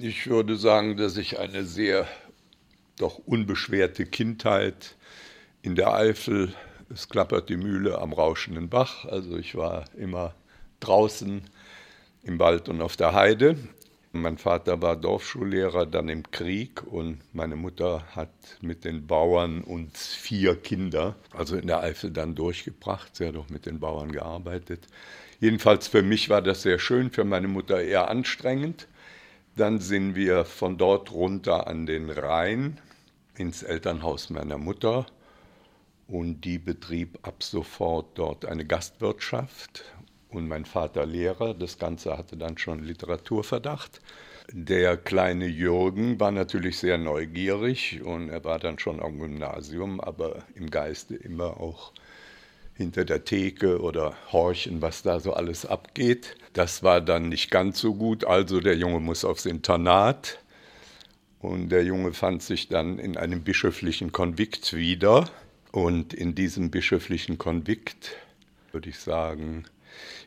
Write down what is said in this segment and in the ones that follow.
Ich würde sagen, dass ich eine sehr doch unbeschwerte Kindheit in der Eifel, es klappert die Mühle am rauschenden Bach, also ich war immer draußen im Wald und auf der Heide. Mein Vater war Dorfschullehrer, dann im Krieg und meine Mutter hat mit den Bauern uns vier Kinder, also in der Eifel dann durchgebracht. Sie hat auch mit den Bauern gearbeitet. Jedenfalls für mich war das sehr schön, für meine Mutter eher anstrengend. Dann sind wir von dort runter an den Rhein ins Elternhaus meiner Mutter und die betrieb ab sofort dort eine Gastwirtschaft und mein Vater Lehrer. Das Ganze hatte dann schon Literaturverdacht. Der kleine Jürgen war natürlich sehr neugierig und er war dann schon am Gymnasium, aber im Geiste immer auch hinter der Theke oder horchen, was da so alles abgeht. Das war dann nicht ganz so gut, also der Junge muss aufs Internat. Und der Junge fand sich dann in einem bischöflichen Konvikt wieder. Und in diesem bischöflichen Konvikt, würde ich sagen,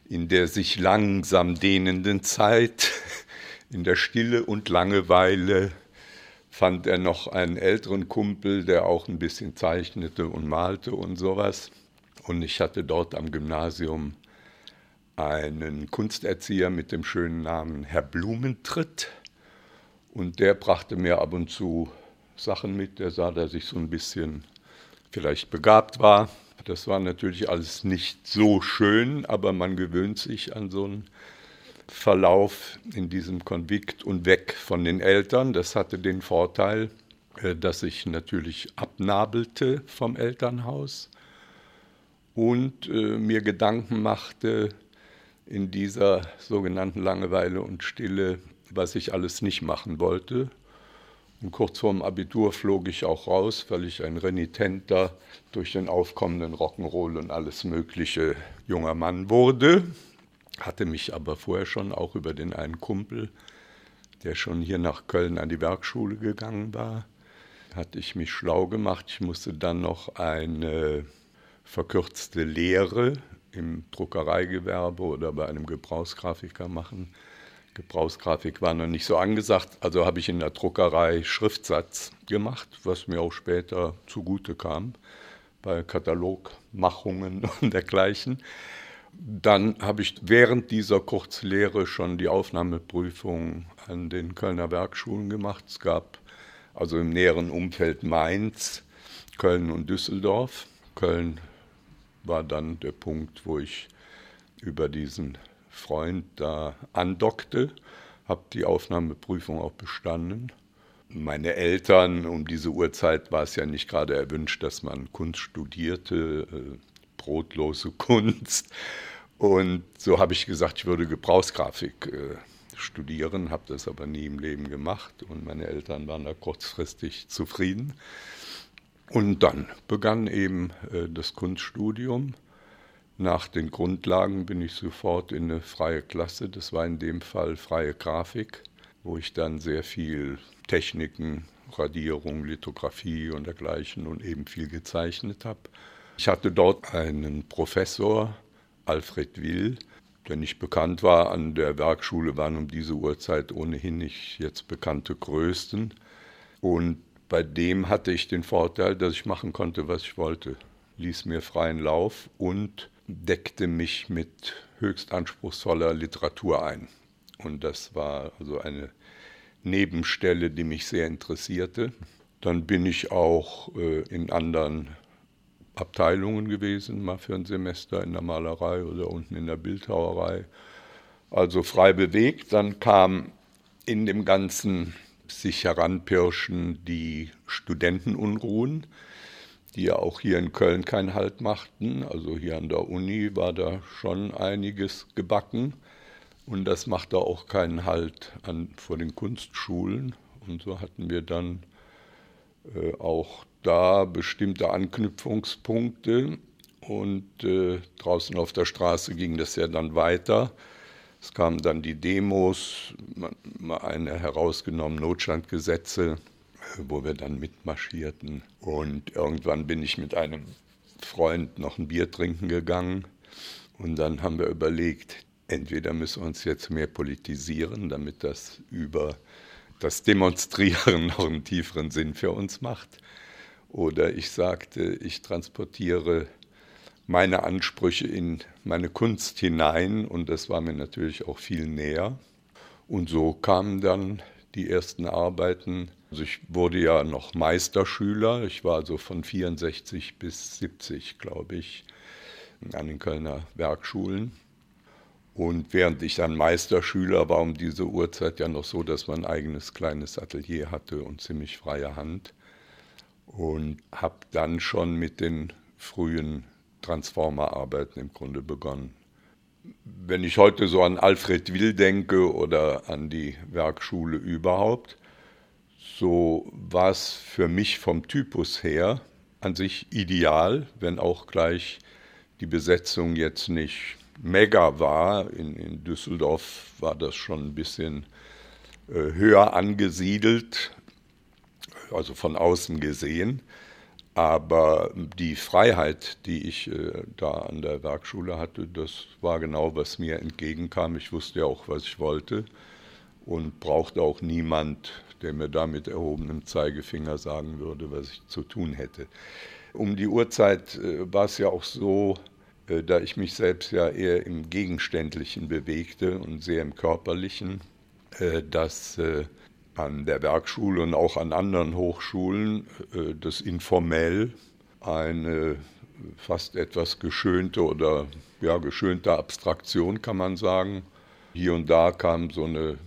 in der sich langsam dehnenden Zeit, in der Stille und Langeweile, fand er noch einen älteren Kumpel, der auch ein bisschen zeichnete und malte und sowas. Und ich hatte dort am Gymnasium einen Kunsterzieher mit dem schönen Namen Herr Blumentritt. Und der brachte mir ab und zu Sachen mit. Der sah, dass ich so ein bisschen vielleicht begabt war. Das war natürlich alles nicht so schön, aber man gewöhnt sich an so einen Verlauf in diesem Konvikt und weg von den Eltern. Das hatte den Vorteil, äh, dass ich natürlich abnabelte vom Elternhaus und äh, mir Gedanken machte in dieser sogenannten Langeweile und Stille, was ich alles nicht machen wollte und kurz vorm Abitur flog ich auch raus, weil ich ein renitenter, durch den aufkommenden Rock'n'Roll und alles Mögliche junger Mann wurde. Hatte mich aber vorher schon auch über den einen Kumpel, der schon hier nach Köln an die Werkschule gegangen war, hatte ich mich schlau gemacht. Ich musste dann noch eine verkürzte Lehre im Druckereigewerbe oder bei einem Gebrauchsgrafiker machen. Gebrauchsgrafik war noch nicht so angesagt, also habe ich in der Druckerei Schriftsatz gemacht, was mir auch später zugute kam bei Katalogmachungen und dergleichen. Dann habe ich während dieser Kurzlehre schon die Aufnahmeprüfung an den Kölner Werkschulen gemacht. Es gab also im näheren Umfeld Mainz, Köln und Düsseldorf. Köln war dann der Punkt, wo ich über diesen Freund da andockte, habe die Aufnahmeprüfung auch bestanden. Meine Eltern, um diese Uhrzeit war es ja nicht gerade erwünscht, dass man Kunst studierte, äh, brotlose Kunst. Und so habe ich gesagt, ich würde Gebrauchsgrafik äh, studieren, habe das aber nie im Leben gemacht und meine Eltern waren da kurzfristig zufrieden. Und dann begann eben äh, das Kunststudium. Nach den Grundlagen bin ich sofort in eine freie Klasse. Das war in dem Fall freie Grafik, wo ich dann sehr viel Techniken, Radierung, Lithografie und dergleichen und eben viel gezeichnet habe. Ich hatte dort einen Professor, Alfred Will, der nicht bekannt war. An der Werkschule waren um diese Uhrzeit ohnehin nicht jetzt bekannte Größten. Und bei dem hatte ich den Vorteil, dass ich machen konnte, was ich wollte. Ließ mir freien Lauf und deckte mich mit höchst anspruchsvoller Literatur ein. Und das war also eine Nebenstelle, die mich sehr interessierte. Dann bin ich auch äh, in anderen Abteilungen gewesen, mal für ein Semester in der Malerei oder unten in der Bildhauerei. Also frei bewegt. Dann kam in dem ganzen sich heranpirschen die Studentenunruhen die ja auch hier in Köln keinen Halt machten. Also hier an der Uni war da schon einiges gebacken. Und das machte auch keinen Halt an, vor den Kunstschulen. Und so hatten wir dann äh, auch da bestimmte Anknüpfungspunkte. Und äh, draußen auf der Straße ging das ja dann weiter. Es kamen dann die Demos, mal eine herausgenommen, Notstandgesetze wo wir dann mitmarschierten. Und irgendwann bin ich mit einem Freund noch ein Bier trinken gegangen. Und dann haben wir überlegt, entweder müssen wir uns jetzt mehr politisieren, damit das über das Demonstrieren noch einen tieferen Sinn für uns macht. Oder ich sagte, ich transportiere meine Ansprüche in meine Kunst hinein und das war mir natürlich auch viel näher. Und so kamen dann die ersten Arbeiten. Also ich wurde ja noch Meisterschüler, ich war also von 64 bis 70, glaube ich, an den Kölner Werkschulen. Und während ich dann Meisterschüler war, um diese Uhrzeit ja noch so, dass man ein eigenes kleines Atelier hatte und ziemlich freie Hand. Und habe dann schon mit den frühen Transformerarbeiten im Grunde begonnen. Wenn ich heute so an Alfred Will denke oder an die Werkschule überhaupt, so war es für mich vom Typus her an sich ideal, wenn auch gleich die Besetzung jetzt nicht mega war. In, in Düsseldorf war das schon ein bisschen äh, höher angesiedelt, also von außen gesehen. Aber die Freiheit, die ich äh, da an der Werkschule hatte, das war genau, was mir entgegenkam. Ich wusste ja auch, was ich wollte und brauchte auch niemand, der mir da mit erhobenem Zeigefinger sagen würde, was ich zu tun hätte. Um die Uhrzeit äh, war es ja auch so, äh, da ich mich selbst ja eher im Gegenständlichen bewegte und sehr im Körperlichen, dass an der Werkschule und auch an anderen Hochschulen das informell eine fast etwas geschönte oder ja, geschönte Abstraktion, kann man sagen. Hier und da kam so eine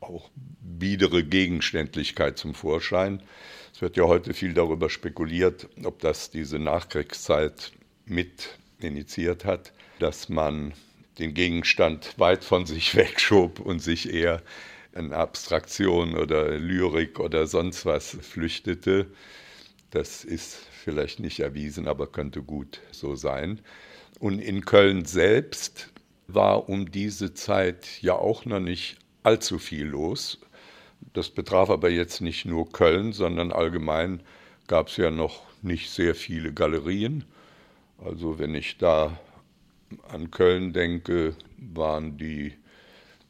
auch biedere Gegenständlichkeit zum Vorschein. Es wird ja heute viel darüber spekuliert, ob das diese Nachkriegszeit mit initiiert hat, dass man den Gegenstand weit von sich wegschob und sich eher in Abstraktion oder Lyrik oder sonst was flüchtete. Das ist vielleicht nicht erwiesen, aber könnte gut so sein. Und in Köln selbst war um diese Zeit ja auch noch nicht allzu viel los. Das betraf aber jetzt nicht nur Köln, sondern allgemein gab es ja noch nicht sehr viele Galerien. Also wenn ich da an Köln denke, waren die,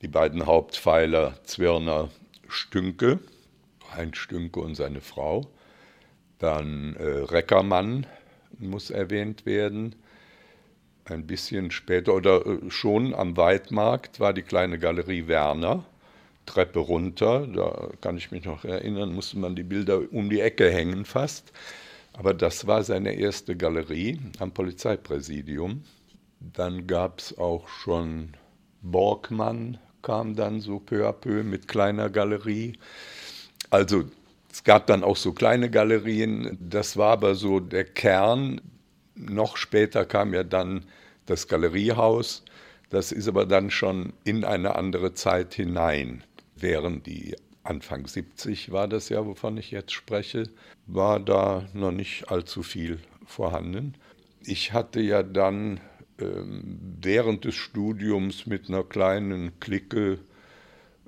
die beiden Hauptpfeiler Zwirner Stünke, Heinz Stünke und seine Frau. Dann äh, Reckermann muss erwähnt werden. Ein bisschen später oder äh, schon am Weidmarkt war die kleine Galerie Werner. Treppe runter, da kann ich mich noch erinnern, musste man die Bilder um die Ecke hängen fast. Aber das war seine erste Galerie am Polizeipräsidium. Dann gab es auch schon Borgmann, kam dann so peu à peu mit kleiner Galerie. Also es gab dann auch so kleine Galerien, das war aber so der Kern. Noch später kam ja dann das Galeriehaus, das ist aber dann schon in eine andere Zeit hinein, während die Anfang 70 war das ja, wovon ich jetzt spreche, war da noch nicht allzu viel vorhanden. Ich hatte ja dann während des Studiums mit einer kleinen Clique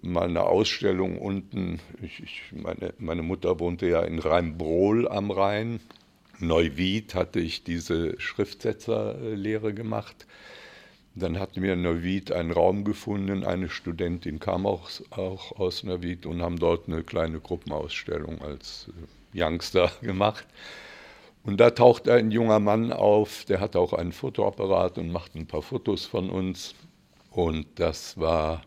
mal eine Ausstellung unten. Ich, ich, meine, meine Mutter wohnte ja in Rheinbrohl am Rhein. Neuwied hatte ich diese Schriftsetzerlehre gemacht. Dann hatten wir in Neuwied einen Raum gefunden, eine Studentin kam auch, auch aus Neuwied und haben dort eine kleine Gruppenausstellung als äh, Youngster gemacht. Und da taucht ein junger Mann auf, der hatte auch einen Fotoapparat und macht ein paar Fotos von uns. Und das war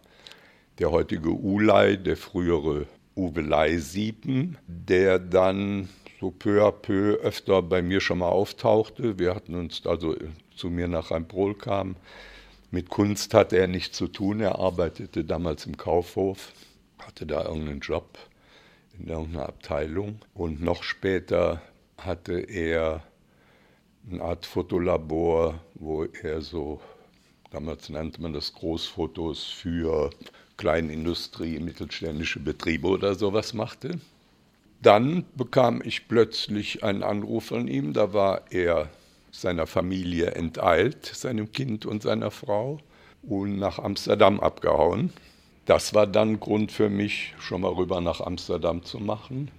der heutige Ulay, der frühere Uwe Leisiepen, der dann so peu à peu öfter bei mir schon mal auftauchte. Wir hatten uns also zu mir nach Rheinbrol kam, mit Kunst hatte er nichts zu tun. Er arbeitete damals im Kaufhof, hatte da irgendeinen Job in irgendeiner Abteilung. Und noch später hatte er eine Art Fotolabor, wo er so, damals nannte man das Großfotos für Kleinindustrie, mittelständische Betriebe oder sowas machte. Dann bekam ich plötzlich einen Anruf von ihm, da war er seiner Familie enteilt, seinem Kind und seiner Frau, und nach Amsterdam abgehauen. Das war dann Grund für mich, schon mal rüber nach Amsterdam zu machen.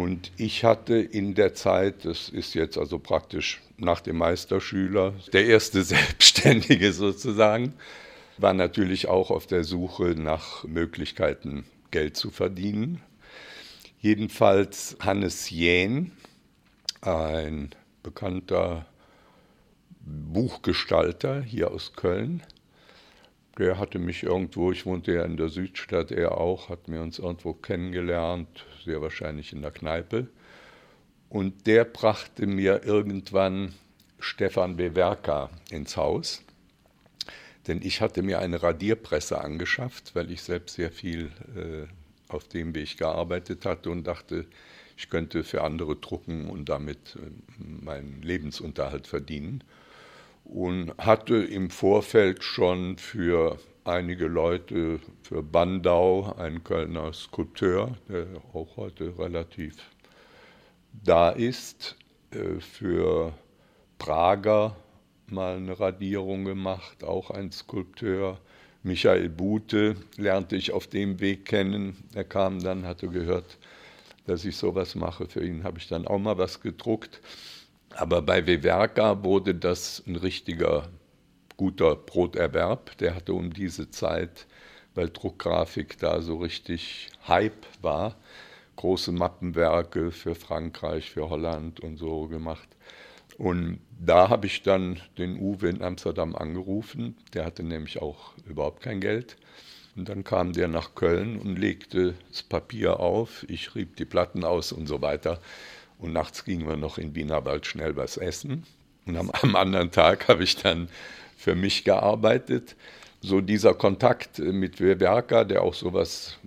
Und ich hatte in der Zeit, das ist jetzt also praktisch nach dem Meisterschüler, der erste Selbstständige sozusagen, war natürlich auch auf der Suche nach Möglichkeiten Geld zu verdienen. Jedenfalls Hannes Jähn, ein bekannter Buchgestalter hier aus Köln, der hatte mich irgendwo, ich wohnte ja in der Südstadt, er auch, hat mir uns irgendwo kennengelernt, sehr wahrscheinlich in der Kneipe. Und der brachte mir irgendwann Stefan Bewerka ins Haus. Denn ich hatte mir eine Radierpresse angeschafft, weil ich selbst sehr viel äh, auf dem Weg gearbeitet hatte und dachte, ich könnte für andere drucken und damit äh, meinen Lebensunterhalt verdienen. Und hatte im Vorfeld schon für einige Leute, für Bandau, ein Kölner Skulpteur, der auch heute relativ da ist, äh, für Prager mal eine Radierung gemacht, auch ein Skulpteur. Michael Bute lernte ich auf dem Weg kennen. Er kam dann, hatte gehört, dass ich sowas mache. Für ihn habe ich dann auch mal was gedruckt. Aber bei Wewerka wurde das ein richtiger guter Broterwerb. Der hatte um diese Zeit, weil Druckgrafik da so richtig Hype war, große Mappenwerke für Frankreich, für Holland und so gemacht. Und da habe ich dann den Uwe in Amsterdam angerufen. Der hatte nämlich auch überhaupt kein Geld. Und dann kam der nach Köln und legte das Papier auf. Ich rieb die Platten aus und so weiter. Und nachts gingen wir noch in Wienerwald schnell was essen. Und am, am anderen Tag habe ich dann für mich gearbeitet. So dieser Kontakt mit Werker, der auch so was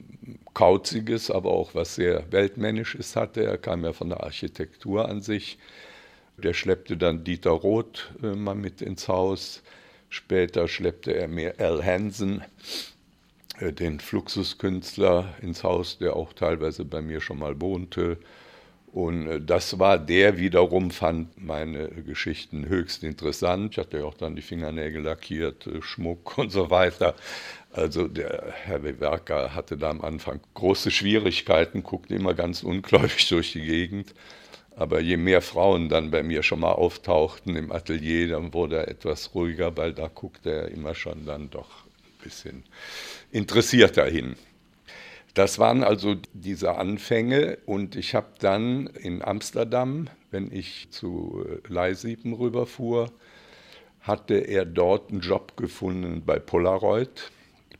Kauziges, aber auch was sehr Weltmännisches hatte. Er kam ja von der Architektur an sich. Der schleppte dann Dieter Roth äh, mal mit ins Haus. Später schleppte er mir Al Hansen, äh, den Fluxuskünstler, ins Haus, der auch teilweise bei mir schon mal wohnte. Und äh, das war der wiederum, fand meine Geschichten höchst interessant. Ich hatte ja auch dann die Fingernägel lackiert, äh, Schmuck und so weiter. Also der Herr Wewerker hatte da am Anfang große Schwierigkeiten, guckte immer ganz ungläubig durch die Gegend. Aber je mehr Frauen dann bei mir schon mal auftauchten im Atelier, dann wurde er etwas ruhiger, weil da guckte er immer schon dann doch ein bisschen interessierter hin. Das waren also diese Anfänge und ich habe dann in Amsterdam, wenn ich zu Leisiepen rüberfuhr, hatte er dort einen Job gefunden bei Polaroid.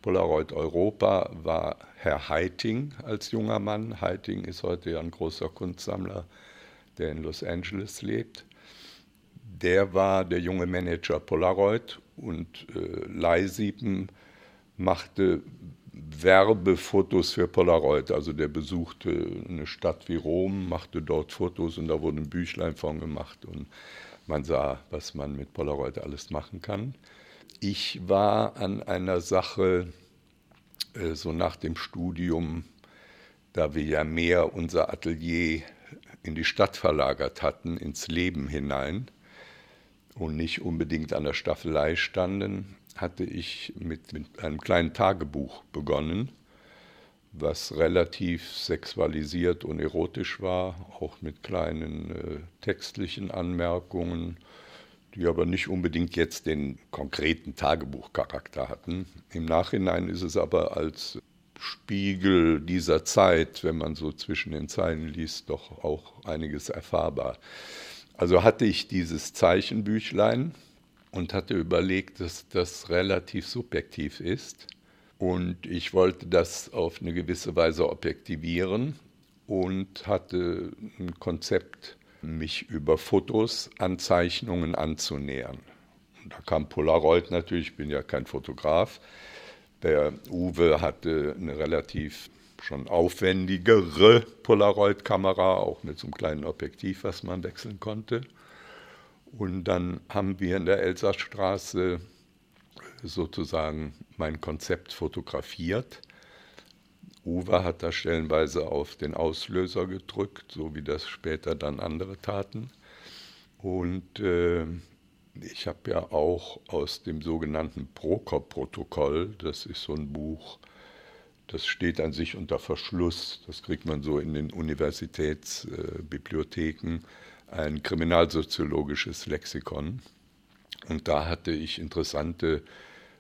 Polaroid Europa war Herr Heiting als junger Mann. Heiting ist heute ja ein großer Kunstsammler der in Los Angeles lebt. Der war der junge Manager Polaroid und äh, Leisiepen machte Werbefotos für Polaroid. Also der besuchte eine Stadt wie Rom, machte dort Fotos und da wurde ein Büchlein von gemacht und man sah, was man mit Polaroid alles machen kann. Ich war an einer Sache äh, so nach dem Studium, da wir ja mehr unser Atelier in die Stadt verlagert hatten, ins Leben hinein und nicht unbedingt an der Staffelei standen, hatte ich mit, mit einem kleinen Tagebuch begonnen, was relativ sexualisiert und erotisch war, auch mit kleinen äh, textlichen Anmerkungen, die aber nicht unbedingt jetzt den konkreten Tagebuchcharakter hatten. Im Nachhinein ist es aber als Spiegel dieser Zeit, wenn man so zwischen den Zeilen liest, doch auch einiges erfahrbar. Also hatte ich dieses Zeichenbüchlein und hatte überlegt, dass das relativ subjektiv ist. Und ich wollte das auf eine gewisse Weise objektivieren und hatte ein Konzept, mich über Fotos an Zeichnungen anzunähern. Und da kam Polaroid natürlich, ich bin ja kein Fotograf, der Uwe hatte eine relativ schon aufwendigere Polaroid-Kamera, auch mit so einem kleinen Objektiv, was man wechseln konnte. Und dann haben wir in der Elsassstraße sozusagen mein Konzept fotografiert. Uwe hat da stellenweise auf den Auslöser gedrückt, so wie das später dann andere taten. Und äh, ich habe ja auch aus dem sogenannten Prokop-Protokoll, das ist so ein Buch, das steht an sich unter Verschluss, das kriegt man so in den Universitätsbibliotheken, ein kriminalsoziologisches Lexikon. Und da hatte ich interessante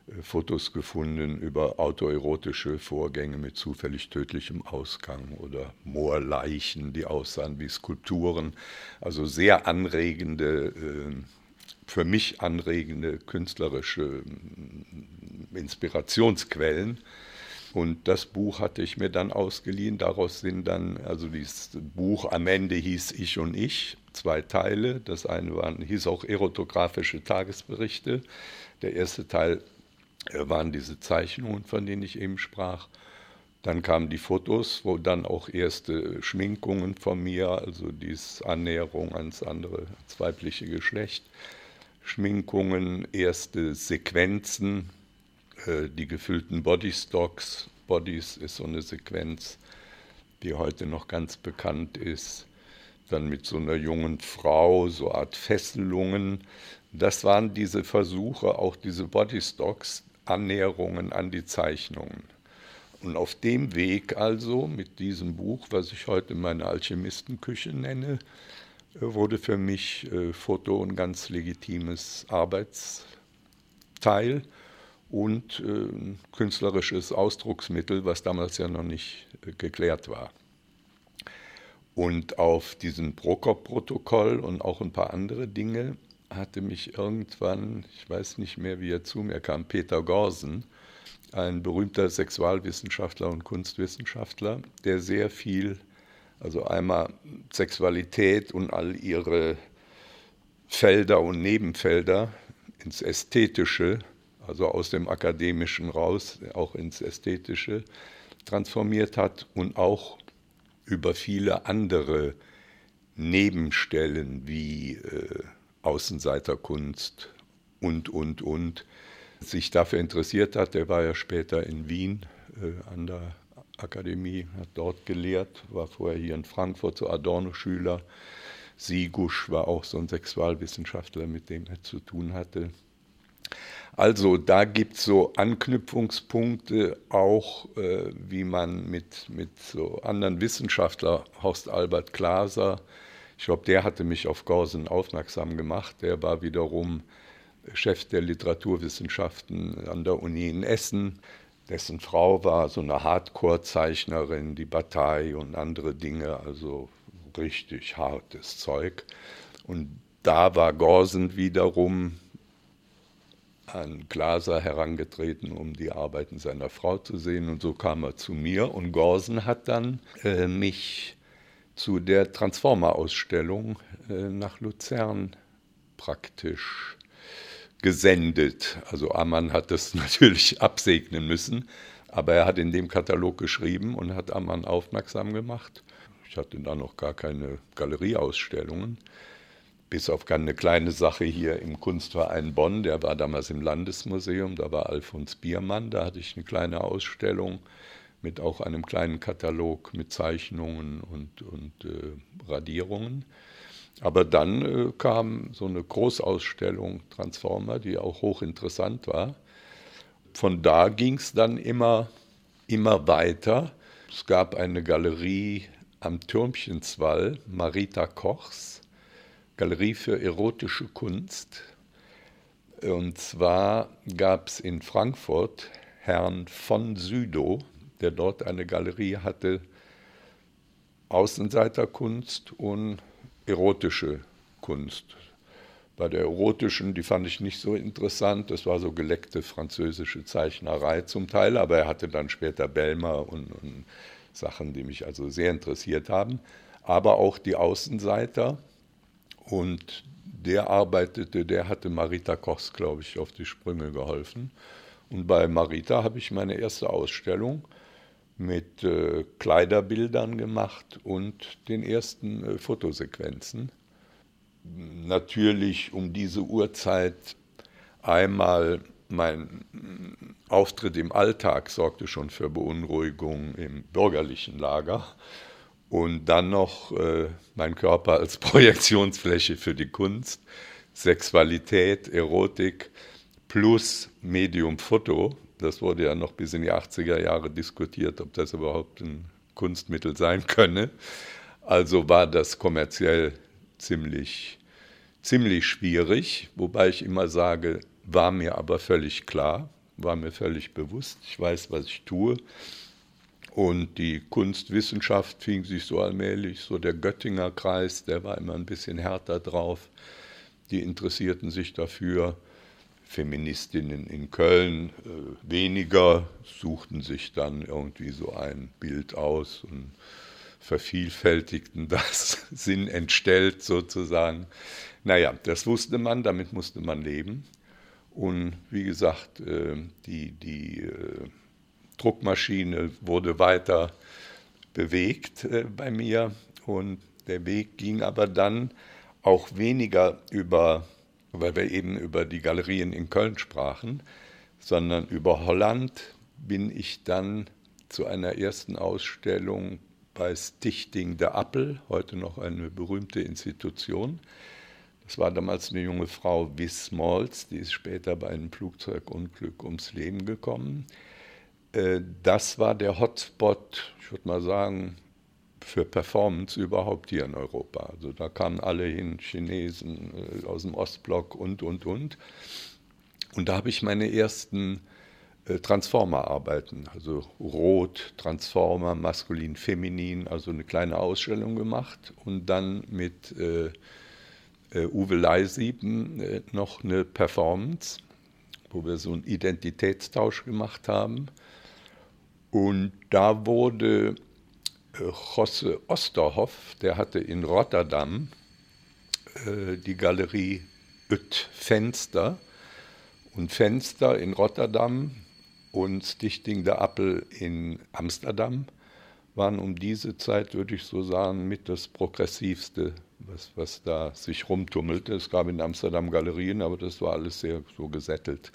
äh, Fotos gefunden über autoerotische Vorgänge mit zufällig tödlichem Ausgang oder Moorleichen, die aussahen wie Skulpturen. Also sehr anregende, äh, für mich anregende künstlerische mm, Inspirationsquellen. Und das Buch hatte ich mir dann ausgeliehen. Daraus sind dann, also dieses Buch am Ende hieß Ich und Ich, zwei Teile. Das eine waren, hieß auch erotografische Tagesberichte. Der erste Teil äh, waren diese Zeichnungen, von denen ich eben sprach. Dann kamen die Fotos, wo dann auch erste Schminkungen von mir, also diese Annäherung ans andere, ans weibliche Geschlecht, Schminkungen, erste Sequenzen, äh, die gefüllten Bodystocks. Bodies ist so eine Sequenz, die heute noch ganz bekannt ist. Dann mit so einer jungen Frau, so eine Art Fesselungen. Das waren diese Versuche, auch diese Bodystocks, Annäherungen an die Zeichnungen. Und auf dem Weg also mit diesem Buch, was ich heute meine Alchemistenküche nenne, äh, wurde für mich äh, Foto ein ganz legitimes Arbeitsteil und äh, künstlerisches Ausdrucksmittel, was damals ja noch nicht geklärt war. Und auf diesem Prokop-Protokoll und auch ein paar andere Dinge hatte mich irgendwann, ich weiß nicht mehr, wie er zu mir kam, Peter Gorsen, ein berühmter Sexualwissenschaftler und Kunstwissenschaftler, der sehr viel, also einmal Sexualität und all ihre Felder und Nebenfelder ins Ästhetische also aus dem Akademischen raus, auch ins Ästhetische transformiert hat und auch über viele andere Nebenstellen wie äh, Außenseiterkunst und, und, und sich dafür interessiert hat. Der war ja später in Wien äh, an der Akademie, hat dort gelehrt, war vorher hier in Frankfurt so Adorno-Schüler. Sigusch war auch so ein Sexualwissenschaftler, mit dem er zu tun hatte. Also da gibt es so Anknüpfungspunkte, auch äh, wie man mit, mit so anderen Wissenschaftlern, Horst Albert Glaser, ich glaube, der hatte mich auf Gorsen aufmerksam gemacht, der war wiederum Chef der Literaturwissenschaften an der Uni in Essen. Dessen Frau war so eine Hardcore-Zeichnerin, die Bataille und andere Dinge, also richtig hartes Zeug. Und da war Gorsen wiederum an Glaser herangetreten, um die Arbeiten seiner Frau zu sehen. Und so kam er zu mir. Und Gorsen hat dann äh, mich zu der Transformer-Ausstellung äh, nach Luzern praktisch gesendet. Also Ammann hat das natürlich absegnen müssen, aber er hat in dem Katalog geschrieben und hat Ammann aufmerksam gemacht. Ich hatte da noch gar keine Galerieausstellungen bis auf eine kleine Sache hier im Kunstverein Bonn, der war damals im Landesmuseum, da war Alfons Biermann, da hatte ich eine kleine Ausstellung mit auch einem kleinen Katalog mit Zeichnungen und, und äh, Radierungen. Aber dann äh, kam so eine Großausstellung Transformer, die auch hochinteressant war. Von da ging es dann immer, immer weiter. Es gab eine Galerie am Türmchenswall, Marita Kochs, Galerie für erotische Kunst. Und zwar gab es in Frankfurt Herrn von Südow, der dort eine Galerie hatte, Außenseiterkunst und erotische Kunst. Bei der erotischen, die fand ich nicht so interessant, das war so geleckte französische Zeichnerei zum Teil, aber er hatte dann später Belmer und, und Sachen, die mich also sehr interessiert haben. Aber auch die Außenseiter, und der arbeitete, der hatte Marita Kochs, glaube ich, auf die Sprünge geholfen. Und bei Marita habe ich meine erste Ausstellung mit äh, Kleiderbildern gemacht und den ersten äh, Fotosequenzen. Natürlich um diese Uhrzeit einmal mein Auftritt im Alltag sorgte schon für Beunruhigung im bürgerlichen Lager und dann noch äh, mein Körper als Projektionsfläche für die Kunst, Sexualität, Erotik plus Medium Foto. Das wurde ja noch bis in die 80er Jahre diskutiert, ob das überhaupt ein Kunstmittel sein könne. Also war das kommerziell ziemlich, ziemlich schwierig, wobei ich immer sage, war mir aber völlig klar, war mir völlig bewusst. Ich weiß, was ich tue. Und die Kunstwissenschaft fing sich so allmählich, so der Göttinger Kreis, der war immer ein bisschen härter drauf. Die interessierten sich dafür. Feministinnen in Köln äh, weniger, suchten sich dann irgendwie so ein Bild aus und vervielfältigten das, Sinn entstellt sozusagen. Naja, das wusste man, damit musste man leben. Und wie gesagt, äh, die, die äh, Druckmaschine wurde weiter bewegt äh, bei mir und der Weg ging aber dann auch weniger über, weil wir eben über die Galerien in Köln sprachen, sondern über Holland bin ich dann zu einer ersten Ausstellung bei Stichting der Appel, heute noch eine berühmte Institution. Das war damals eine junge Frau, Wiss Malz, die ist später bei einem Flugzeugunglück ums Leben gekommen. Äh, das war der Hotspot, ich würde mal sagen, für Performance überhaupt hier in Europa. Also da kamen alle hin, Chinesen äh, aus dem Ostblock und, und, und. Und da habe ich meine ersten äh, Transformer-Arbeiten, also Rot, Transformer, Maskulin, Feminin, also eine kleine Ausstellung gemacht und dann mit äh, Uwe Leisieben äh, noch eine Performance, wo wir so einen Identitätstausch gemacht haben. Und da wurde äh, Josse Osterhoff, der hatte in Rotterdam äh, die Galerie Üt Fenster. Und Fenster in Rotterdam und Stichting der Appel in Amsterdam waren um diese Zeit, würde ich so sagen, mit das progressivste, was, was da sich rumtummelte. Es gab in Amsterdam Galerien, aber das war alles sehr so gesättelt.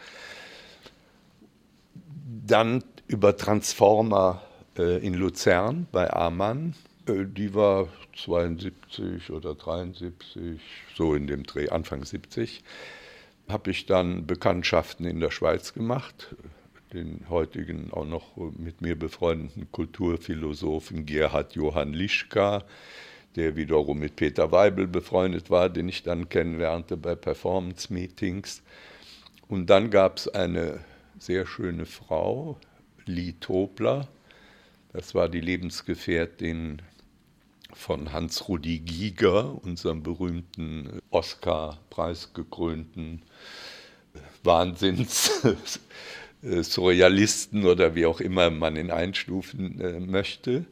Dann über Transformer äh, in Luzern bei Amann. Äh, die war 72 oder 73, so in dem Dreh, Anfang 70. Habe ich dann Bekanntschaften in der Schweiz gemacht, den heutigen auch noch mit mir befreundeten Kulturphilosophen Gerhard Johann Lischka, der wiederum mit Peter Weibel befreundet war, den ich dann kennenlernte bei Performance-Meetings. Und dann gab es eine sehr schöne Frau, Lee Tobler. Das war die Lebensgefährtin von Hans-Rudi Giger, unserem berühmten Oscar-preisgekrönten Wahnsinns. Surrealisten oder wie auch immer man ihn einstufen äh, möchte.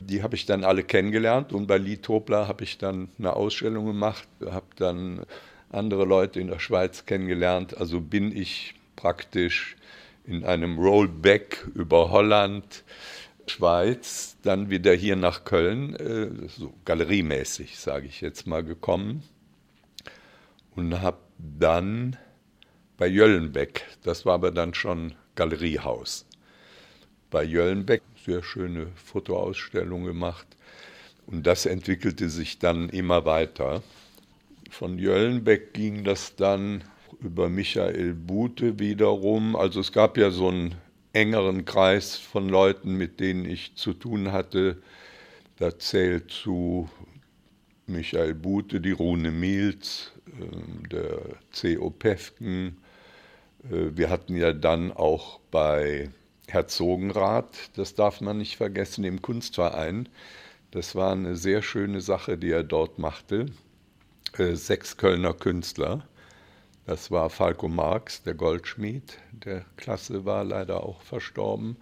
Die habe ich dann alle kennengelernt und bei Lee Tobler habe ich dann eine Ausstellung gemacht, habe dann andere Leute in der Schweiz kennengelernt. Also bin ich praktisch in einem Rollback über Holland, Schweiz, dann wieder hier nach Köln, äh, so galeriemäßig, sage ich jetzt mal, gekommen. Und habe dann bei Jöllenbeck, das war aber dann schon Galeriehaus, bei Jöllenbeck sehr schöne Fotoausstellung gemacht. Und das entwickelte sich dann immer weiter. Von Jöllenbeck ging das dann über Michael Bute wiederum. Also es gab ja so einen engeren Kreis von Leuten, mit denen ich zu tun hatte. Da zählt zu Michael Bute, die Rune Miels, ähm, der C.O. Pefken. Äh, wir hatten ja dann auch bei Herzogenrath, das darf man nicht vergessen, im Kunstverein. Das war eine sehr schöne Sache, die er dort machte. Äh, sechs Kölner Künstler das war Falco Marx, der Goldschmied der Klasse, war leider auch verstorben.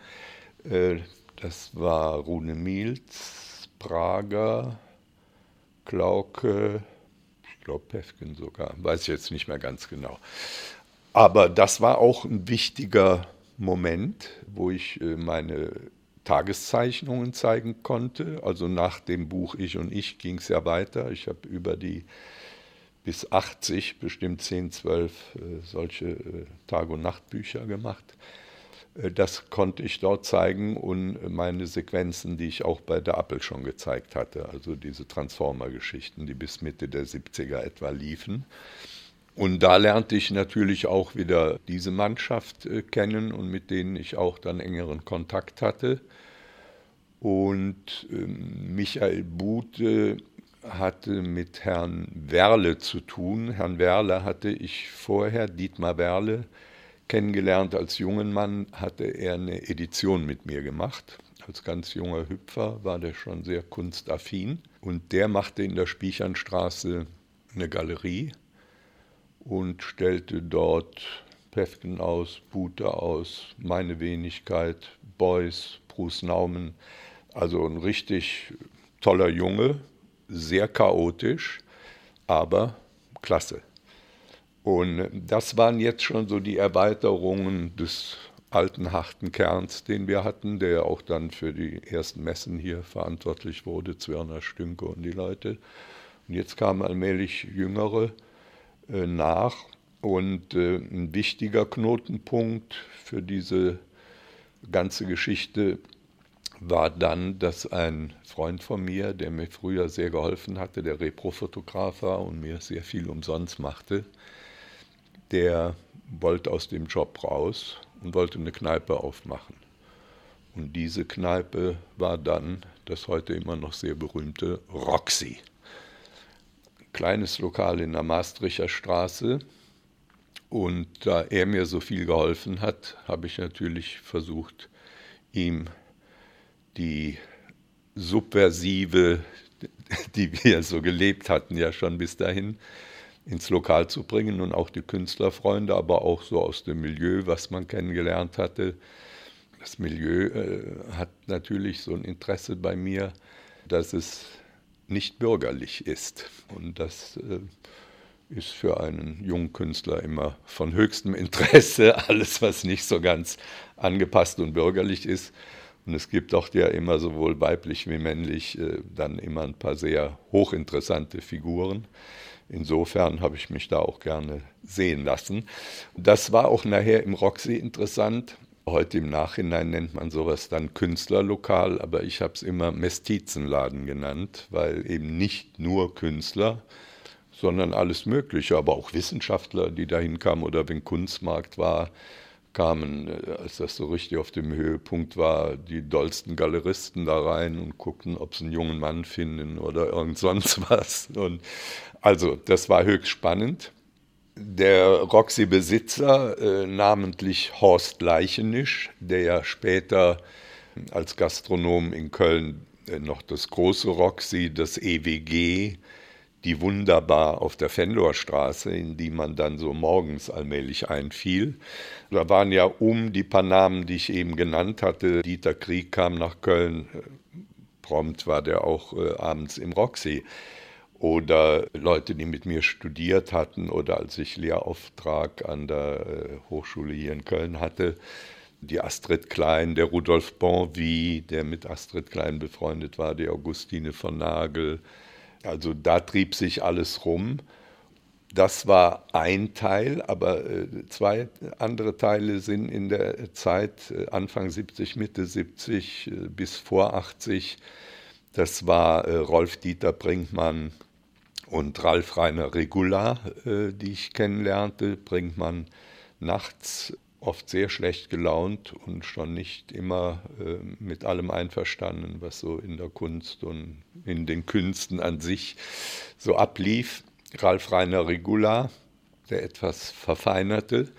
Äh, das war Rune Miels, Prager, Klauke, ich glaube Pefken sogar, weiß ich jetzt nicht mehr ganz genau. Aber das war auch ein wichtiger Moment, wo ich äh, meine Tageszeichnungen zeigen konnte. Also nach dem Buch Ich und Ich ging es ja weiter. Ich habe über die bis 80, bestimmt 10, 12 äh, solche äh, Tag- und Nachtbücher gemacht. Äh, das konnte ich dort zeigen und meine Sequenzen, die ich auch bei der Apple schon gezeigt hatte, also diese Transformer-Geschichten, die bis Mitte der 70er etwa liefen. Und da lernte ich natürlich auch wieder diese Mannschaft kennen und mit denen ich auch dann engeren Kontakt hatte. Und ähm, Michael Bute hatte mit Herrn Werle zu tun. Herrn Werle hatte ich vorher, Dietmar Werle, kennengelernt als jungen Mann, hatte er eine Edition mit mir gemacht. Als ganz junger Hüpfer war der schon sehr kunstaffin und der machte in der Spichernstraße eine Galerie und stellte dort Päfken aus, Bute aus, meine Wenigkeit, Beuys, Bruce Naumann. Also ein richtig toller Junge, sehr chaotisch, aber klasse. Und das waren jetzt schon so die Erweiterungen des alten harten Kerns, den wir hatten, der auch dann für die ersten Messen hier verantwortlich wurde, Zwirner, Stünke und die Leute. Und jetzt kamen allmählich Jüngere äh, nach. Und äh, ein wichtiger Knotenpunkt für diese ganze Geschichte war dann, dass ein Freund von mir, der mir früher sehr geholfen hatte, der Repro-Fotograf war und mir sehr viel umsonst machte, der wollte aus dem Job raus und wollte eine Kneipe aufmachen. Und diese Kneipe war dann das heute immer noch sehr berühmte Roxy. Kleines Lokal in der Maastrichter Straße. Und da er mir so viel geholfen hat, habe ich natürlich versucht, ihm die subversive, die wir so gelebt hatten, ja schon bis dahin, ins Lokal zu bringen und auch die Künstlerfreunde, aber auch so aus dem Milieu, was man kennengelernt hatte. Das Milieu äh, hat natürlich so ein Interesse bei mir, dass es nicht bürgerlich ist. Und das äh, ist für einen jungen Künstler immer von höchstem Interesse, alles, was nicht so ganz angepasst und bürgerlich ist. Und es gibt auch ja immer sowohl weiblich wie männlich äh, dann immer ein paar sehr hochinteressante Figuren. Insofern habe ich mich da auch gerne sehen lassen. Das war auch nachher im Roxy interessant. Heute im Nachhinein nennt man sowas dann Künstlerlokal, aber ich habe es immer Mestizenladen genannt, weil eben nicht nur Künstler, sondern alles Mögliche, aber auch Wissenschaftler, die dahin kamen oder wenn Kunstmarkt war, kamen, äh, als das so richtig auf dem Höhepunkt war, die dollsten Galeristen da rein und guckten, ob sie einen jungen Mann finden oder irgend sonst was. Und also, das war höchst spannend. Der Roxy-Besitzer, äh, namentlich Horst Leichenisch, der ja später als Gastronom in Köln äh, noch das große Roxy, das EWG, die wunderbar auf der Fenlorstraße, in die man dann so morgens allmählich einfiel. Da waren ja um die paar Namen, die ich eben genannt hatte. Dieter Krieg kam nach Köln, prompt war der auch äh, abends im Roxy. Oder Leute, die mit mir studiert hatten oder als ich Lehrauftrag an der äh, Hochschule hier in Köln hatte, die Astrid Klein, der Rudolf Bonvie, der mit Astrid Klein befreundet war, die Augustine von Nagel, also da trieb sich alles rum. Das war ein Teil, aber äh, zwei andere Teile sind in der Zeit äh, Anfang 70, Mitte 70 äh, bis vor 80. Das war Rolf Dieter Brinkmann und Ralf Rainer Regula, die ich kennenlernte. Brinkmann nachts oft sehr schlecht gelaunt und schon nicht immer äh, mit allem einverstanden, was so in der Kunst und in den Künsten an sich so ablief. Ralf Rainer Regula, der etwas verfeinerte,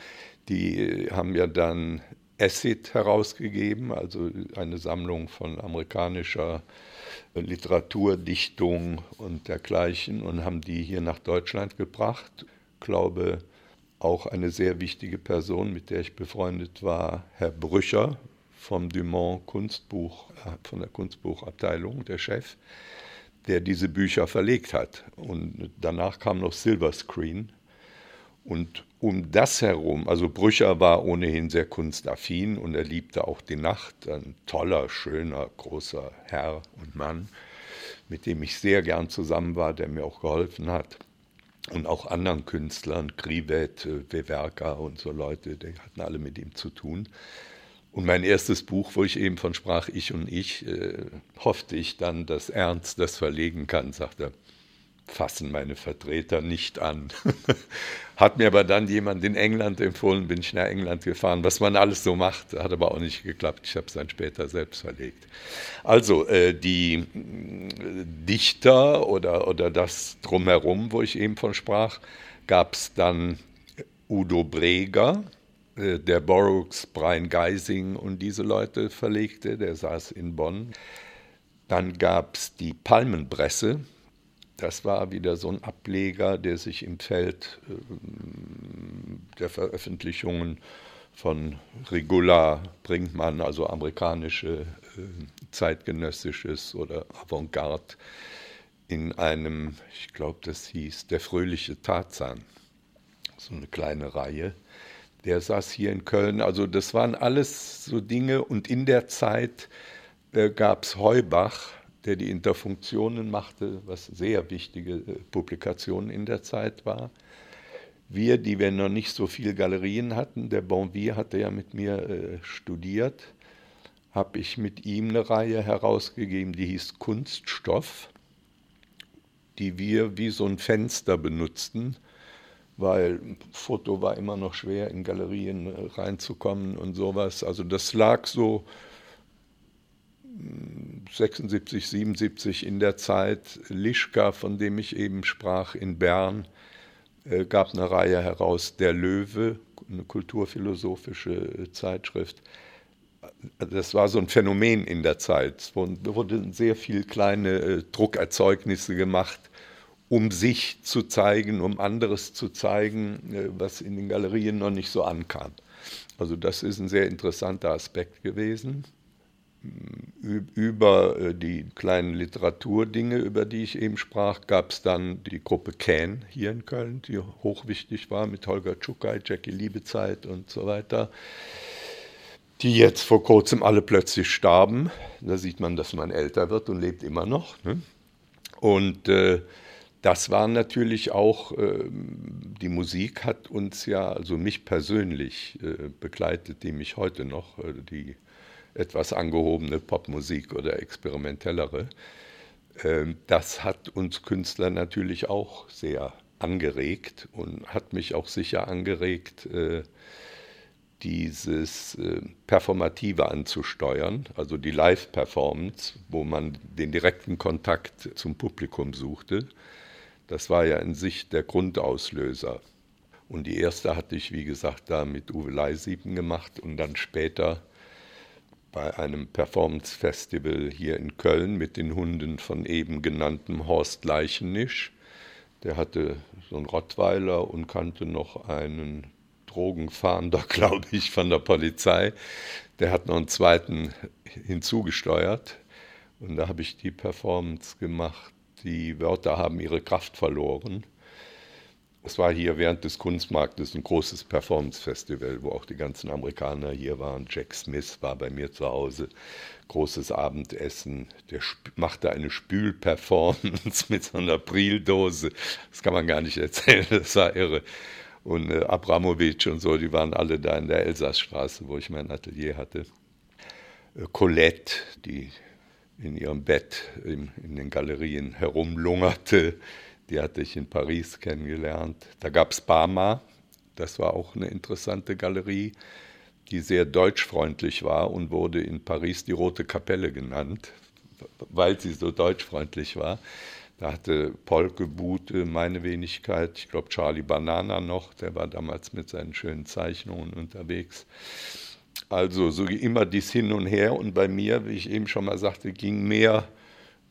die äh, haben ja dann Acid herausgegeben, also eine Sammlung von amerikanischer Literatur, Dichtung und dergleichen und haben die hier nach Deutschland gebracht. Ich glaube, auch eine sehr wichtige Person, mit der ich befreundet war, Herr Brücher vom Dumont Kunstbuch, äh, von der Kunstbuchabteilung, der Chef, der diese Bücher verlegt hat. Und danach kam noch Silverscreen. Und um das herum, also Brücher war ohnehin sehr kunstaffin und er liebte auch die Nacht, ein toller, schöner, großer Herr und Mann, mit dem ich sehr gern zusammen war, der mir auch geholfen hat und auch anderen Künstlern, Krivet, Wewerka und so Leute, die hatten alle mit ihm zu tun. Und mein erstes Buch, wo ich eben von sprach, Ich und Ich, äh, hoffte ich dann, dass Ernst das verlegen kann, sagte er fassen meine Vertreter nicht an. Hat mir aber dann jemand in England empfohlen, bin ich nach England gefahren, was man alles so macht, hat aber auch nicht geklappt. Ich habe es dann später selbst verlegt. Also äh, die äh, Dichter oder, oder das drumherum, wo ich eben von sprach, gab es dann Udo Breger, äh, der Borrowes, Brian Geising und diese Leute verlegte. Der saß in Bonn. Dann gab es die Palmenpresse. Das war wieder so ein Ableger, der sich im Feld äh, der Veröffentlichungen von Regula Brinkmann, also amerikanische äh, zeitgenössisches oder Avantgarde, in einem, ich glaube, das hieß Der fröhliche Tarzan, so eine kleine Reihe. Der saß hier in Köln. Also das waren alles so Dinge. Und in der Zeit äh, gab es Heubach, der die Interfunktionen machte, was sehr wichtige äh, Publikationen in der Zeit war. Wir, die wir noch nicht so viele Galerien hatten, der Bonvier hatte ja mit mir äh, studiert, habe ich mit ihm eine Reihe herausgegeben, die hieß Kunststoff, die wir wie so ein Fenster benutzten, weil Foto war immer noch schwer in Galerien äh, reinzukommen und sowas. Also das lag so 76, 77 in der Zeit. Lischka, von dem ich eben sprach, in Bern, äh, gab eine Reihe heraus, Der Löwe, eine kulturphilosophische Zeitschrift. Das war so ein Es in der Zeit. Es wurden sehr viele kleine äh, Druckerzeugnisse gemacht, um sich zu zeigen, um anderes zu zeigen, äh, was in den Galerien noch nicht so ankam. Also das ist ein sehr interessanter Aspekt gewesen über äh, die kleinen Literaturdinge, über die ich eben sprach, gab es dann die Gruppe Can hier in Köln, die hochwichtig war mit Holger Czukay, Jackie Liebezeit und so weiter, die jetzt vor kurzem alle plötzlich starben. Da sieht man, dass man älter wird und lebt immer noch. Ne? Und äh, das war natürlich auch, äh, die Musik hat uns ja, also mich persönlich äh, begleitet, die mich heute noch, äh, die etwas angehobene Popmusik oder experimentellere. Ähm, das hat uns Künstler natürlich auch sehr angeregt und hat mich auch sicher angeregt, äh, dieses äh, Performative anzusteuern, also die Live-Performance, wo man den direkten Kontakt zum Publikum suchte. Das war ja in sich der Grundauslöser. Und die erste hatte ich, wie gesagt, da mit Uwe Leisieben gemacht und dann später bei einem Performance-Festival hier in Köln mit den Hunden von eben genanntem Horst Leichenisch. Der hatte so einen Rottweiler und kannte noch einen Drogenfahnder, glaube ich, von der Polizei. Der hat noch einen zweiten hinzugesteuert. Und da habe ich die Performance gemacht. Die Wörter haben ihre Kraft verloren. Es war hier während des Kunstmarktes ein großes Performance-Festival, wo auch die ganzen Amerikaner hier waren. Jack Smith war bei mir zu Hause. Großes Abendessen. Der machte eine Spülperformance mit so einer Brildose. Das kann man gar nicht erzählen. Das war irre. Und äh, Abramowitsch und so, die waren alle da in der Elsassstraße, wo ich mein Atelier hatte. Äh, Colette, die in ihrem Bett in, in den Galerien herumlungerte die hatte ich in Paris kennengelernt. Da gab es Bama, das war auch eine interessante Galerie, die sehr deutschfreundlich war und wurde in Paris die Rote Kapelle genannt, weil sie so deutschfreundlich war. Da hatte Polke, Bute, meine Wenigkeit, ich glaube Charlie Banana noch, der war damals mit seinen schönen Zeichnungen unterwegs. Also so immer dies hin und her und bei mir, wie ich eben schon mal sagte, ging mehr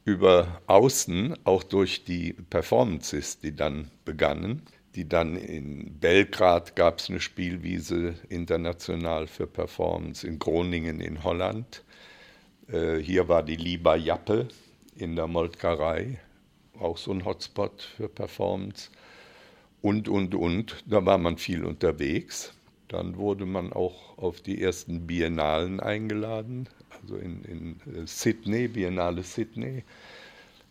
über Außen, auch durch die Performances, die dann begannen. Die dann in Belgrad gab es eine Spielwiese international für Performance, in Groningen in Holland. Äh, hier war die Liba Jappe in der Moltkerei, auch so ein Hotspot für Performance. Und, und, und, da war man viel unterwegs. Dann wurde man auch auf die ersten Biennalen eingeladen, also in, in äh, Sydney, Biennale Sydney,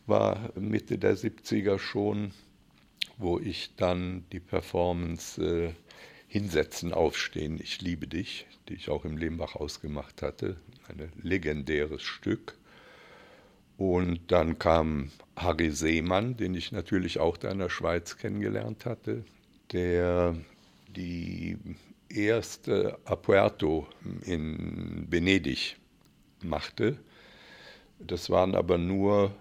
war Mitte der 70er schon, wo ich dann die Performance äh, Hinsetzen, Aufstehen, Ich liebe dich, die ich auch im Lehmbach ausgemacht hatte, ein legendäres Stück. Und dann kam Harry Seemann, den ich natürlich auch da in der Schweiz kennengelernt hatte, der die erste Apuerto in Venedig machte. Das waren aber nur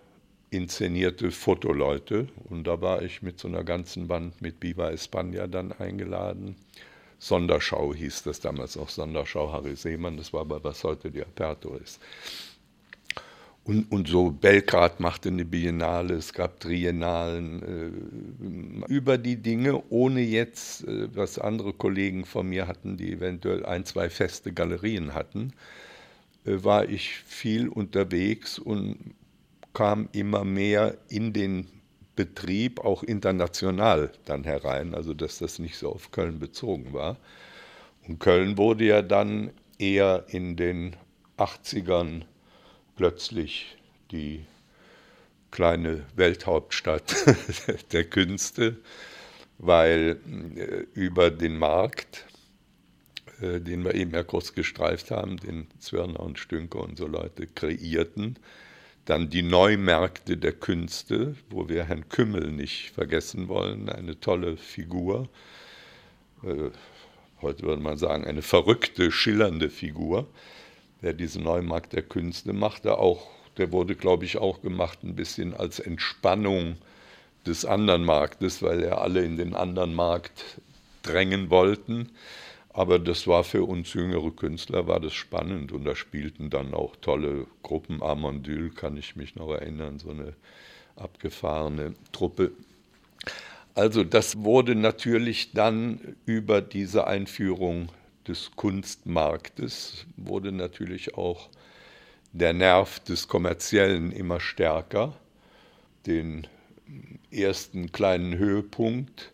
inszenierte Fotoleute und da war ich mit so einer ganzen Band mit Viva España dann eingeladen. Sonderschau hieß das damals noch, Sonderschau Harry Seemann, das war aber was heute die Aperto ist. Und, und so Belgrad machte eine Biennale, es gab Triennalen äh, über die Dinge, ohne jetzt, äh, was andere Kollegen von mir hatten, die eventuell ein, zwei feste Galerien hatten, war ich viel unterwegs und kam immer mehr in den Betrieb, auch international dann herein, also dass das nicht so auf Köln bezogen war. Und Köln wurde ja dann eher in den 80ern plötzlich die kleine Welthauptstadt der Künste, weil äh, über den Markt, äh, den wir eben ja kurz gestreift haben, den Zwirner und Stünker und so Leute kreierten, dann die Neumärkte der Künste, wo wir Herrn Kümmel nicht vergessen wollen, eine tolle Figur, äh, heute würde man sagen, eine verrückte, schillernde Figur, der diesen Neumarkt der Künste machte, auch, der wurde, glaube ich, auch gemacht ein bisschen als Entspannung des anderen Marktes, weil er alle in den anderen Markt drängen wollten. Aber das war für uns jüngere Künstler war das spannend und da spielten dann auch tolle Gruppen. Armandül kann ich mich noch erinnern, so eine abgefahrene Truppe. Also das wurde natürlich dann über diese Einführung des Kunstmarktes wurde natürlich auch der Nerv des Kommerziellen immer stärker. Den ersten kleinen Höhepunkt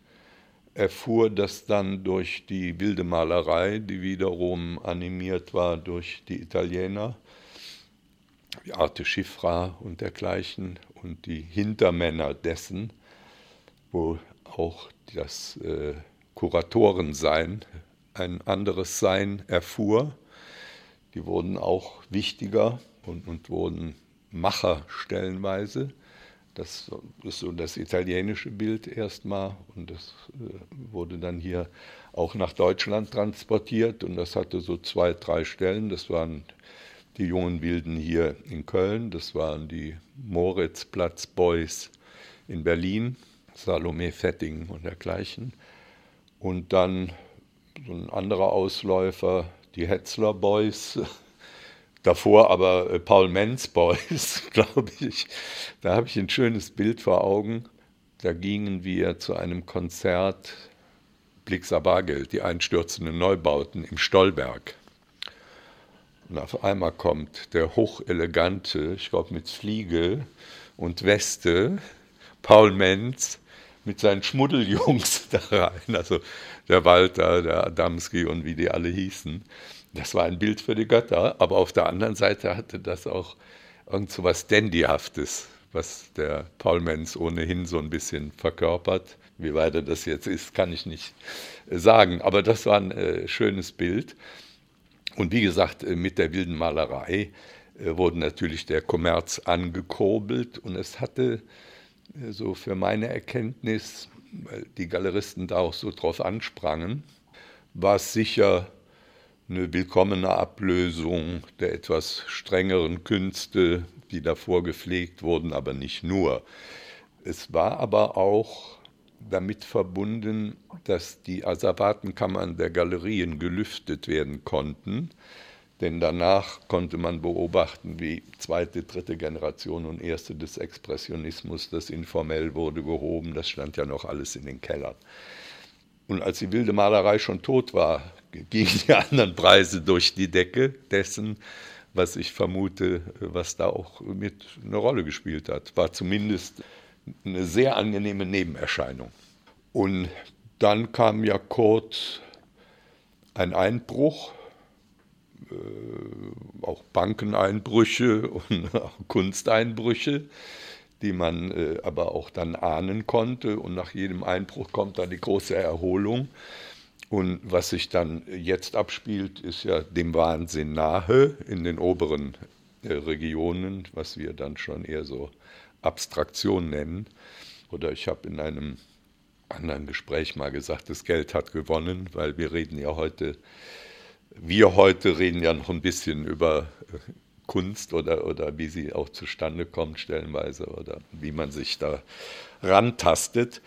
erfuhr das dann durch die wilde Malerei, die wiederum animiert war durch die Italiener, wie Arte Schiffra und dergleichen und die Hintermänner dessen, wo auch das äh, Kuratorensein ein anderes Sein erfuhr. Die wurden auch wichtiger und, und wurden Macher stellenweise. Das ist so das italienische Bild erstmal und das äh, wurde dann hier auch nach Deutschland transportiert und das hatte so zwei, drei Stellen. Das waren die jungen Wilden hier in Köln, das waren die Moritzplatz Boys in Berlin, Salome Fetting und dergleichen. Und dann so ein anderer Ausläufer, die Hetzler Boys, davor aber äh, Paul Menz Boys, glaube ich. Da habe ich ein schönes Bild vor Augen. Da gingen wir zu einem Konzert Blixer Bargeld, die einstürzenden Neubauten im Stollberg. Und auf einmal kommt der hochelegante, ich glaube mit Fliege und Weste, Paul Menz mit seinen Schmuddeljungs da rein. Also der Walter, der Adamski und wie die alle hießen. Das war ein Bild für die Götter, aber auf der anderen Seite hatte das auch irgend so was Dandyhaftes, was der Paul Menz ohnehin so ein bisschen verkörpert. Wie weit er das jetzt ist, kann ich nicht äh, sagen, aber das war ein äh, schönes Bild. Und wie gesagt, äh, mit der wilden Malerei äh, wurde natürlich der Kommerz angekurbelt und es hatte äh, so für meine Erkenntnis weil die Galeristen da auch so drauf ansprangen, war es sicher eine willkommene Ablösung der etwas strengeren Künste, die davor gepflegt wurden, aber nicht nur. Es war aber auch damit verbunden, dass die Asservatenkammern der Galerien gelüftet werden konnten denn danach konnte man beobachten, wie zweite, dritte Generation und erste des Expressionismus, das informell wurde gehoben, das stand ja noch alles in den Kellern. Und als die wilde Malerei schon tot war, gingen die anderen Preise durch die Decke dessen, was ich vermute, was da auch mit eine Rolle gespielt hat. War zumindest eine sehr angenehme Nebenerscheinung. Und dann kam ja kurz ein Einbruch äh, auch Bankeneinbrüche und auch Kunsteinbrüche, die man äh, aber auch dann ahnen konnte. Und nach jedem Einbruch kommt dann die große Erholung. Und was sich dann jetzt abspielt, ist ja dem Wahnsinn nahe in den oberen äh, Regionen, was wir dann schon eher so Abstraktion nennen. Oder ich habe in einem anderen Gespräch mal gesagt, das Geld hat gewonnen, weil wir reden ja heute wir heute reden ja noch ein bisschen über äh, Kunst oder, oder wie sie auch zustande kommt stellenweise oder wie man sich da rantastet.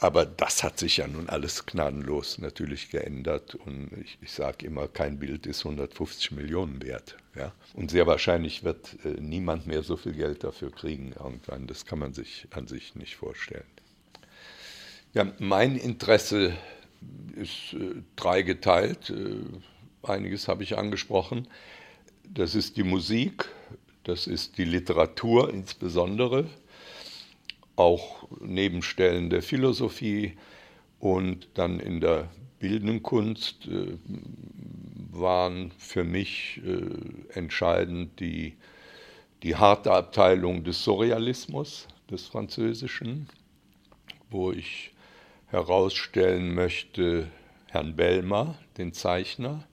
Aber das hat sich ja nun alles gnadenlos natürlich geändert. Und ich, ich sage immer, kein Bild ist 150 Millionen wert. Ja? Und sehr wahrscheinlich wird äh, niemand mehr so viel Geld dafür kriegen irgendwann. Das kann man sich an sich nicht vorstellen. Ja, mein Interesse ist äh, dreigeteilt. Äh, einiges habe ich angesprochen. Das ist die Musik, das ist die Literatur insbesondere auch Nebenstellen der Philosophie und dann in der bildenden Kunst äh, waren für mich äh, entscheidend die, die harte Abteilung des Surrealismus, des Französischen, wo ich herausstellen möchte Herrn Belmer, den Zeichner,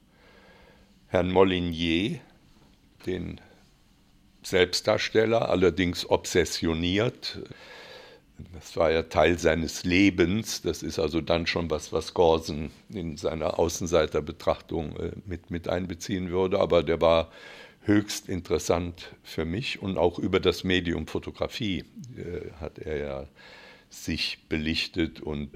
Herrn Molinier, den Selbstdarsteller, allerdings obsessioniert, das war ja Teil seines Lebens. Das ist also dann schon was, was Gorsen in seiner Außenseiterbetrachtung äh, mit, mit einbeziehen würde. Aber der war höchst interessant für mich und auch über das Medium Fotografie äh, hat er ja sich belichtet und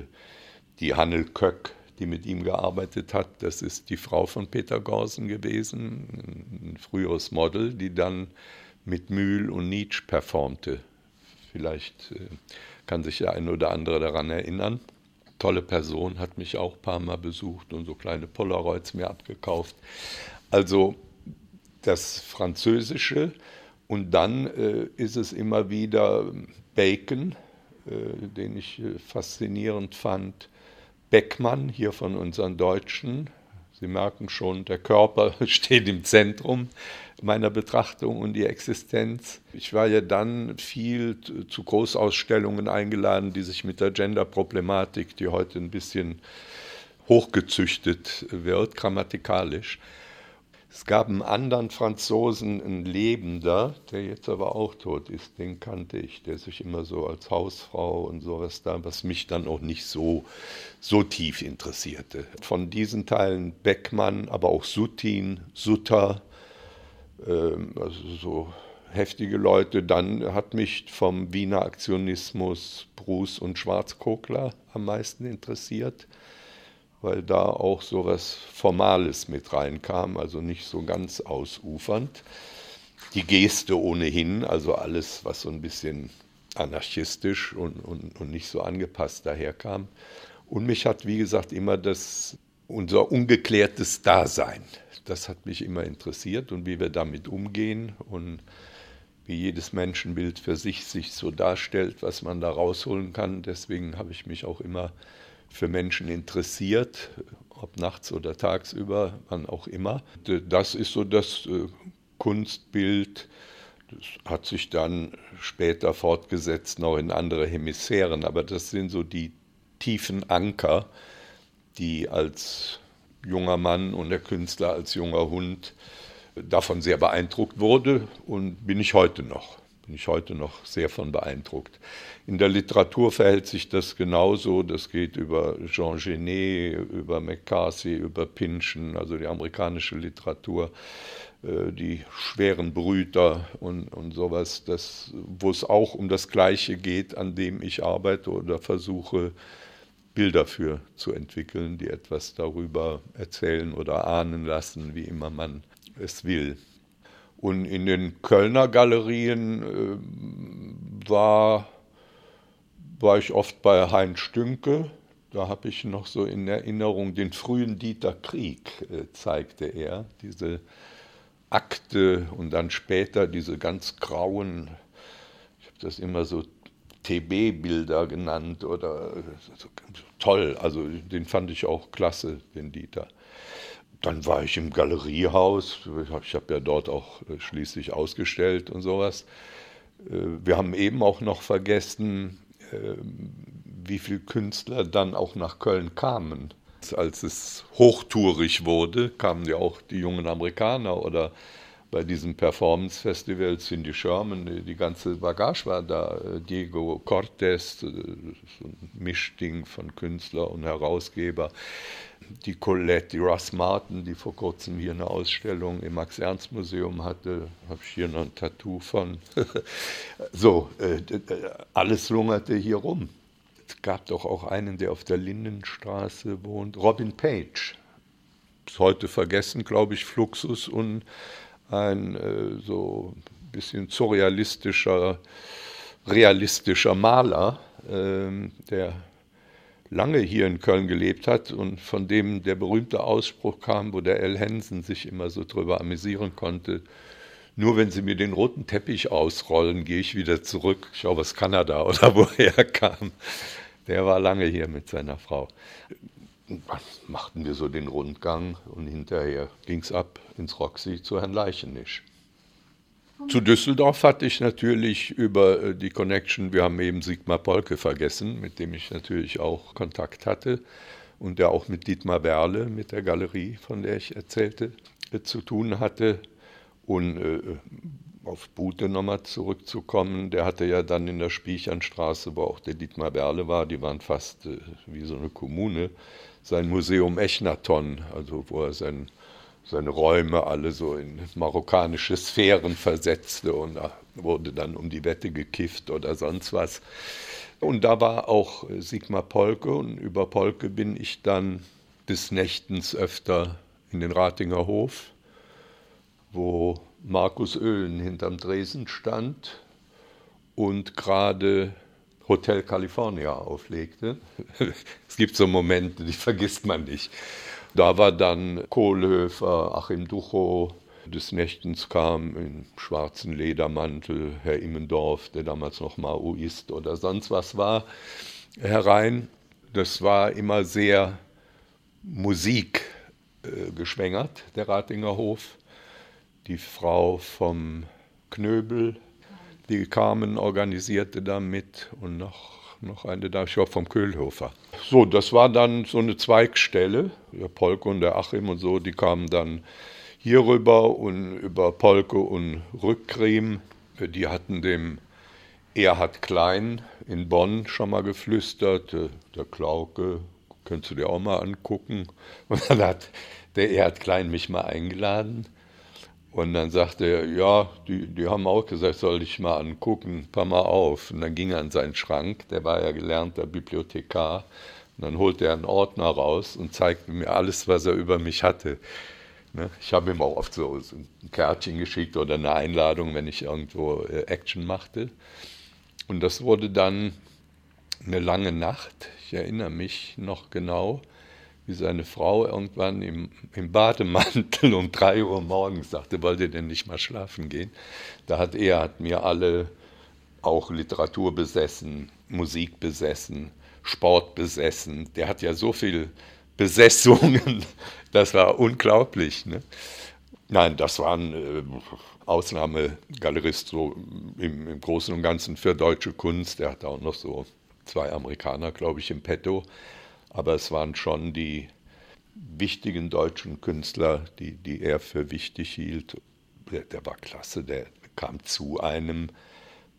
die Hannel Köck, die mit ihm gearbeitet hat, das ist die Frau von Peter Gorsen gewesen, ein früheres Model, die dann mit Mühl und Nietzsche performte. Vielleicht äh, kann sich der eine oder andere daran erinnern. Tolle Person, hat mich auch ein paar Mal besucht und so kleine Polaroids mir abgekauft. Also das Französische und dann äh, ist es immer wieder Bacon, äh, den ich äh, faszinierend fand. Beckmann, hier von unseren Deutschen. Sie merken schon, der Körper steht im Zentrum meiner Betrachtung und die Existenz. Ich war ja dann viel zu Großausstellungen eingeladen, die sich mit der Gender-Problematik, die heute ein bisschen hochgezüchtet wird, grammatikalisch. Es gab einen anderen Franzosen, ein Lebender, der jetzt aber auch tot ist, den kannte ich, der sich immer so als Hausfrau und sowas da, was mich dann auch nicht so, so tief interessierte. Von diesen Teilen Beckmann, aber auch Sutin, Sutter, ähm, also so heftige Leute. Dann hat mich vom Wiener Aktionismus Bruce und Schwarzkogler am meisten interessiert, weil da auch so was Formales mit reinkam, also nicht so ganz ausufernd. Die Geste ohnehin, also alles, was so ein bisschen anarchistisch und, und, und nicht so angepasst daherkam. Und mich hat, wie gesagt, immer das unser ungeklärtes Dasein. Das hat mich immer interessiert und wie wir damit umgehen und wie jedes Menschenbild für sich sich so darstellt, was man da rausholen kann. Deswegen habe ich mich auch immer für Menschen interessiert, ob nachts oder tagsüber, wann auch immer. Das ist so das äh, Kunstbild, das hat sich dann später fortgesetzt noch in andere Hemisphären, aber das sind so die tiefen Anker, die als junger Mann und der Künstler als junger Hund davon sehr beeindruckt wurde und bin ich heute noch. Bin ich heute noch sehr von beeindruckt. In der Literatur verhält sich das genauso. Das geht über Jean Genet, über McCarthy, über Pynchon, also die amerikanische Literatur, äh, die schweren Brüter und, und sowas, das, wo es auch um das Gleiche geht, an dem ich arbeite oder versuche, Bilder für zu entwickeln, die etwas darüber erzählen oder ahnen lassen, wie immer man es will. Und in den Kölner Galerien äh, war, war ich oft bei Heinz Stünke. Da habe ich noch so in Erinnerung den frühen Dieter Krieg, äh, zeigte er, diese Akte und dann später diese ganz grauen, ich habe das immer so TB-Bilder genannt oder so, toll. Also den fand ich auch klasse, den Dieter. Dann war ich im Galeriehaus. Ich habe ja dort auch äh, schließlich ausgestellt und sowas. Äh, wir haben eben auch noch vergessen, äh, wie viele Künstler dann auch nach Köln kamen. Als es hochtourig wurde, kamen ja auch die jungen Amerikaner oder bei diesem Performance Festival Cindy Sherman, die, ganze Bagage war da. Diego Cortés, äh, so ein Mischding von Künstler und Herausgeber. Die Colette, die Russ Martin, die vor kurzem hier eine Ausstellung im Max-Ernst-Museum hatte, habe ich hier noch ein Tattoo von. so, äh, alles lungerte hier rum. gab doch auch einen, der auf der Lindenstraße wohnt, Robin Page. Ist heute vergessen, glaube ich, Fluxus und ein äh, so ein bisschen surrealistischer, realistischer Maler, äh, der lange hier in Köln gelebt hat und von dem der berühmte Ausspruch kam, wo der L. Hensen sich immer so drüber amüsieren konnte, nur wenn sie mir den roten Teppich ausrollen, gehe ich wieder zurück. Ich glaube aus Kanada oder woher er kam. Der war lange hier mit seiner Frau. Dann machten wir so den Rundgang und hinterher ging es ab ins Roxy zu Herrn Leichenisch. Zu Düsseldorf hatte ich natürlich über äh, die Connection, wir haben eben Sigmar Polke vergessen, mit dem ich natürlich auch Kontakt hatte und der auch mit Dietmar Berle, mit der Galerie, von der ich erzählte, äh, zu tun hatte. Und äh, auf Bute nochmal zurückzukommen, der hatte ja dann in der Spiechernstraße, wo auch der Dietmar Berle war, die waren fast äh, wie so eine Kommune, sein Museum Echnaton, also wo er sein seine Räume alle so in marokkanische Sphären versetzte und wurde dann um die Wette gekifft oder sonst was. Und da war auch Sigmar Polke und über Polke bin ich dann des Nächtens öfter in den Ratinger Hof, wo Markus Oehlen hinterm Dresen stand und gerade Hotel California auflegte. Es gibt so Momente, die vergisst man nicht. Da war dann Kohlhöfer, Achim Duchow, des Nächtens kam im schwarzen Ledermantel Herr Immendorf, der damals noch Maoist oder sonst was war, herein. Das war immer sehr musikgeschwängert, äh, der Ratinger Hof. Die Frau vom Knöbel, die Carmen organisierte da mit und noch noch eine da, ich war vom Köhlhofer. So, das war dann so eine Zweigstelle. Der Polke und der Achim und so, die kamen dann hier rüber und über Polke und Rückcreme. Die hatten dem Erhard Klein in Bonn schon mal geflüstert. Der Klauke, könntest du dir auch mal angucken. Und dann hat der Erhard Klein mich mal eingeladen. Und dann sagte er, ja, die, die haben auch gesagt, soll ich mal angucken, paar Mal auf. Und dann ging er an seinen Schrank, der war ja gelernter Bibliothekar. Und dann holte er einen Ordner raus und zeigte mir alles, was er über mich hatte. Ne? Ich habe ihm auch oft so, ein Kärtchen geschickt oder eine Einladung, wenn ich irgendwo äh, Action machte. Und das wurde dann eine lange Nacht. Ich erinnere mich noch genau wie seine Frau irgendwann im, im Bademantel um drei Uhr morgens sagte, wollt ihr denn nicht mal schlafen gehen? Da hat er hat mir alle auch Literatur besessen, Musik besessen, Sport besessen. Der hat ja so viel Besessungen, das war unglaublich. Ne? Nein, das war ein äh, Ausnahmegalerist so im, im Großen und Ganzen für deutsche Kunst. Er hat auch noch so zwei Amerikaner, glaube ich, im Petto aber es waren schon die wichtigen deutschen Künstler, die, die er für wichtig hielt. Der, der war klasse, der kam zu einem,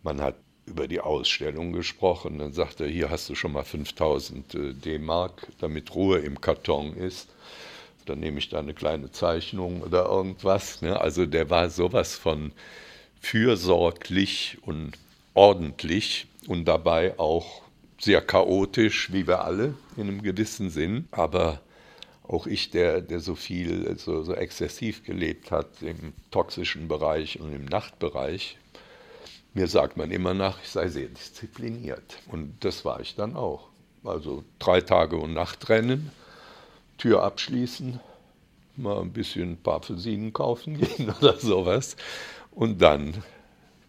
man hat über die Ausstellung gesprochen, dann sagte er, hier hast du schon mal 5000 äh, D-Mark, damit Ruhe im Karton ist. Dann nehme ich da eine kleine Zeichnung oder irgendwas. Ne? Also der war sowas von fürsorglich und ordentlich und dabei auch sehr chaotisch, wie wir alle in einem gewissen Sinn, aber auch ich, der, der so viel, so, so exzessiv gelebt hat im toxischen Bereich und im Nachtbereich, mir sagt man immer nach, ich sei sehr diszipliniert. Und das war ich dann auch. Also drei Tage und Nachtrennen, Tür abschließen, mal ein bisschen ein paar Apfelsinen kaufen gehen oder sowas. Und dann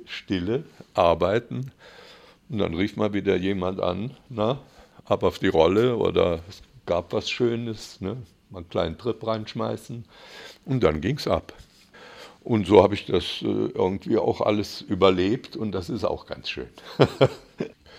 Stille, arbeiten und dann rief mal wieder jemand an, na, ab auf die Rolle oder es gab was Schönes, ne, mal einen kleinen Trip reinschmeißen und dann ging es ab. Und so habe ich das äh, irgendwie auch alles überlebt und das ist auch ganz schön.